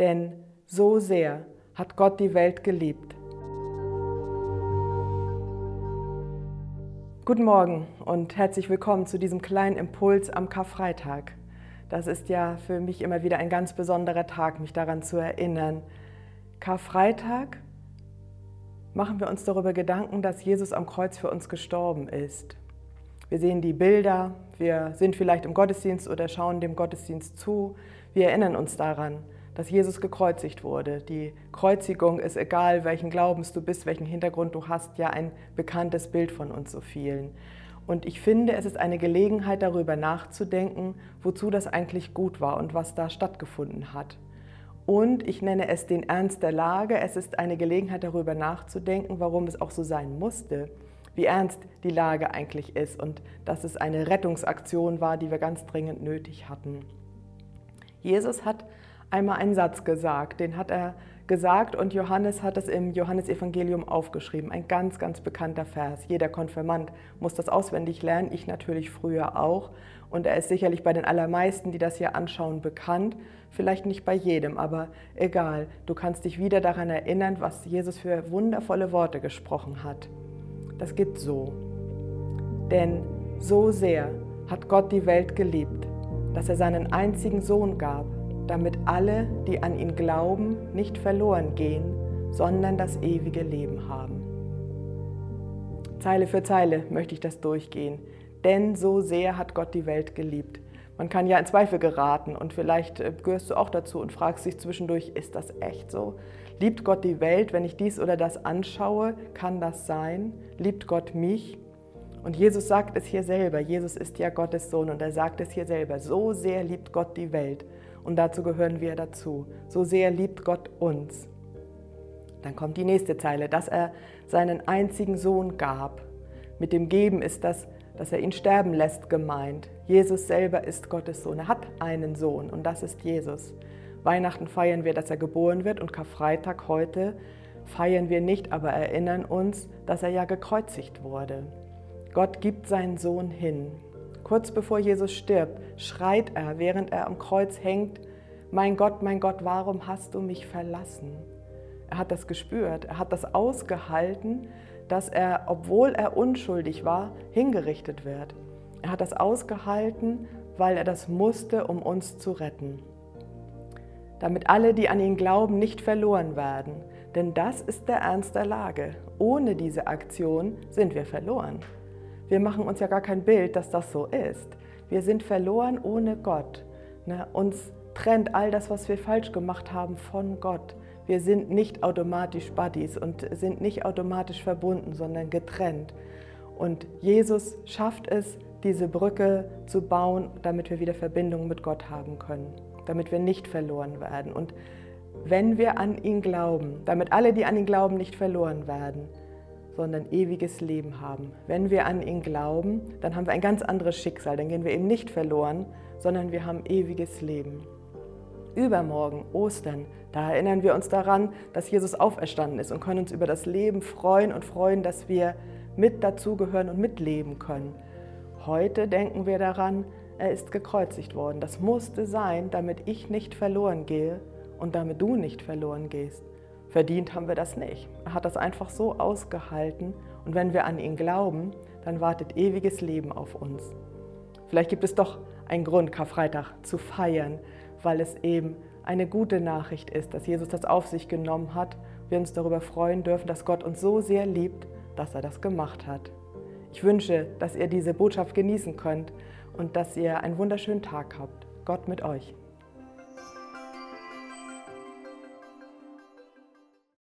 denn so sehr hat Gott die Welt geliebt. Guten Morgen und herzlich willkommen zu diesem kleinen Impuls am Karfreitag. Das ist ja für mich immer wieder ein ganz besonderer Tag, mich daran zu erinnern. Karfreitag machen wir uns darüber Gedanken, dass Jesus am Kreuz für uns gestorben ist. Wir sehen die Bilder, wir sind vielleicht im Gottesdienst oder schauen dem Gottesdienst zu. Wir erinnern uns daran, dass Jesus gekreuzigt wurde. Die Kreuzigung ist egal, welchen Glaubens du bist, welchen Hintergrund du hast, ja ein bekanntes Bild von uns so vielen. Und ich finde, es ist eine Gelegenheit, darüber nachzudenken, wozu das eigentlich gut war und was da stattgefunden hat. Und ich nenne es den Ernst der Lage. Es ist eine Gelegenheit, darüber nachzudenken, warum es auch so sein musste wie ernst die Lage eigentlich ist und dass es eine Rettungsaktion war, die wir ganz dringend nötig hatten. Jesus hat einmal einen Satz gesagt, den hat er gesagt und Johannes hat es im Johannesevangelium aufgeschrieben. Ein ganz, ganz bekannter Vers. Jeder Konfirmand muss das auswendig lernen, ich natürlich früher auch. Und er ist sicherlich bei den allermeisten, die das hier anschauen, bekannt. Vielleicht nicht bei jedem, aber egal. Du kannst dich wieder daran erinnern, was Jesus für wundervolle Worte gesprochen hat. Das geht so. Denn so sehr hat Gott die Welt geliebt, dass er seinen einzigen Sohn gab, damit alle, die an ihn glauben, nicht verloren gehen, sondern das ewige Leben haben. Zeile für Zeile möchte ich das durchgehen. Denn so sehr hat Gott die Welt geliebt. Man kann ja in Zweifel geraten und vielleicht äh, gehörst du auch dazu und fragst dich zwischendurch, ist das echt so? Liebt Gott die Welt, wenn ich dies oder das anschaue? Kann das sein? Liebt Gott mich? Und Jesus sagt es hier selber. Jesus ist ja Gottes Sohn und er sagt es hier selber. So sehr liebt Gott die Welt. Und dazu gehören wir dazu. So sehr liebt Gott uns. Dann kommt die nächste Zeile, dass er seinen einzigen Sohn gab. Mit dem Geben ist das, dass er ihn sterben lässt, gemeint. Jesus selber ist Gottes Sohn. Er hat einen Sohn und das ist Jesus. Weihnachten feiern wir, dass er geboren wird und Karfreitag heute feiern wir nicht, aber erinnern uns, dass er ja gekreuzigt wurde. Gott gibt seinen Sohn hin. Kurz bevor Jesus stirbt, schreit er, während er am Kreuz hängt, mein Gott, mein Gott, warum hast du mich verlassen? Er hat das gespürt, er hat das ausgehalten, dass er, obwohl er unschuldig war, hingerichtet wird. Er hat das ausgehalten, weil er das musste, um uns zu retten damit alle, die an ihn glauben, nicht verloren werden. Denn das ist der Ernst der Lage. Ohne diese Aktion sind wir verloren. Wir machen uns ja gar kein Bild, dass das so ist. Wir sind verloren ohne Gott. Ne? Uns trennt all das, was wir falsch gemacht haben, von Gott. Wir sind nicht automatisch Buddies und sind nicht automatisch verbunden, sondern getrennt. Und Jesus schafft es, diese Brücke zu bauen, damit wir wieder Verbindung mit Gott haben können damit wir nicht verloren werden. Und wenn wir an ihn glauben, damit alle, die an ihn glauben, nicht verloren werden, sondern ewiges Leben haben. Wenn wir an ihn glauben, dann haben wir ein ganz anderes Schicksal. Dann gehen wir eben nicht verloren, sondern wir haben ewiges Leben. Übermorgen, Ostern, da erinnern wir uns daran, dass Jesus auferstanden ist und können uns über das Leben freuen und freuen, dass wir mit dazugehören und mitleben können. Heute denken wir daran, er ist gekreuzigt worden. Das musste sein, damit ich nicht verloren gehe und damit du nicht verloren gehst. Verdient haben wir das nicht. Er hat das einfach so ausgehalten und wenn wir an ihn glauben, dann wartet ewiges Leben auf uns. Vielleicht gibt es doch einen Grund, Karfreitag zu feiern, weil es eben eine gute Nachricht ist, dass Jesus das auf sich genommen hat. Wir uns darüber freuen dürfen, dass Gott uns so sehr liebt, dass er das gemacht hat. Ich wünsche, dass ihr diese Botschaft genießen könnt und dass ihr einen wunderschönen Tag habt. Gott mit euch.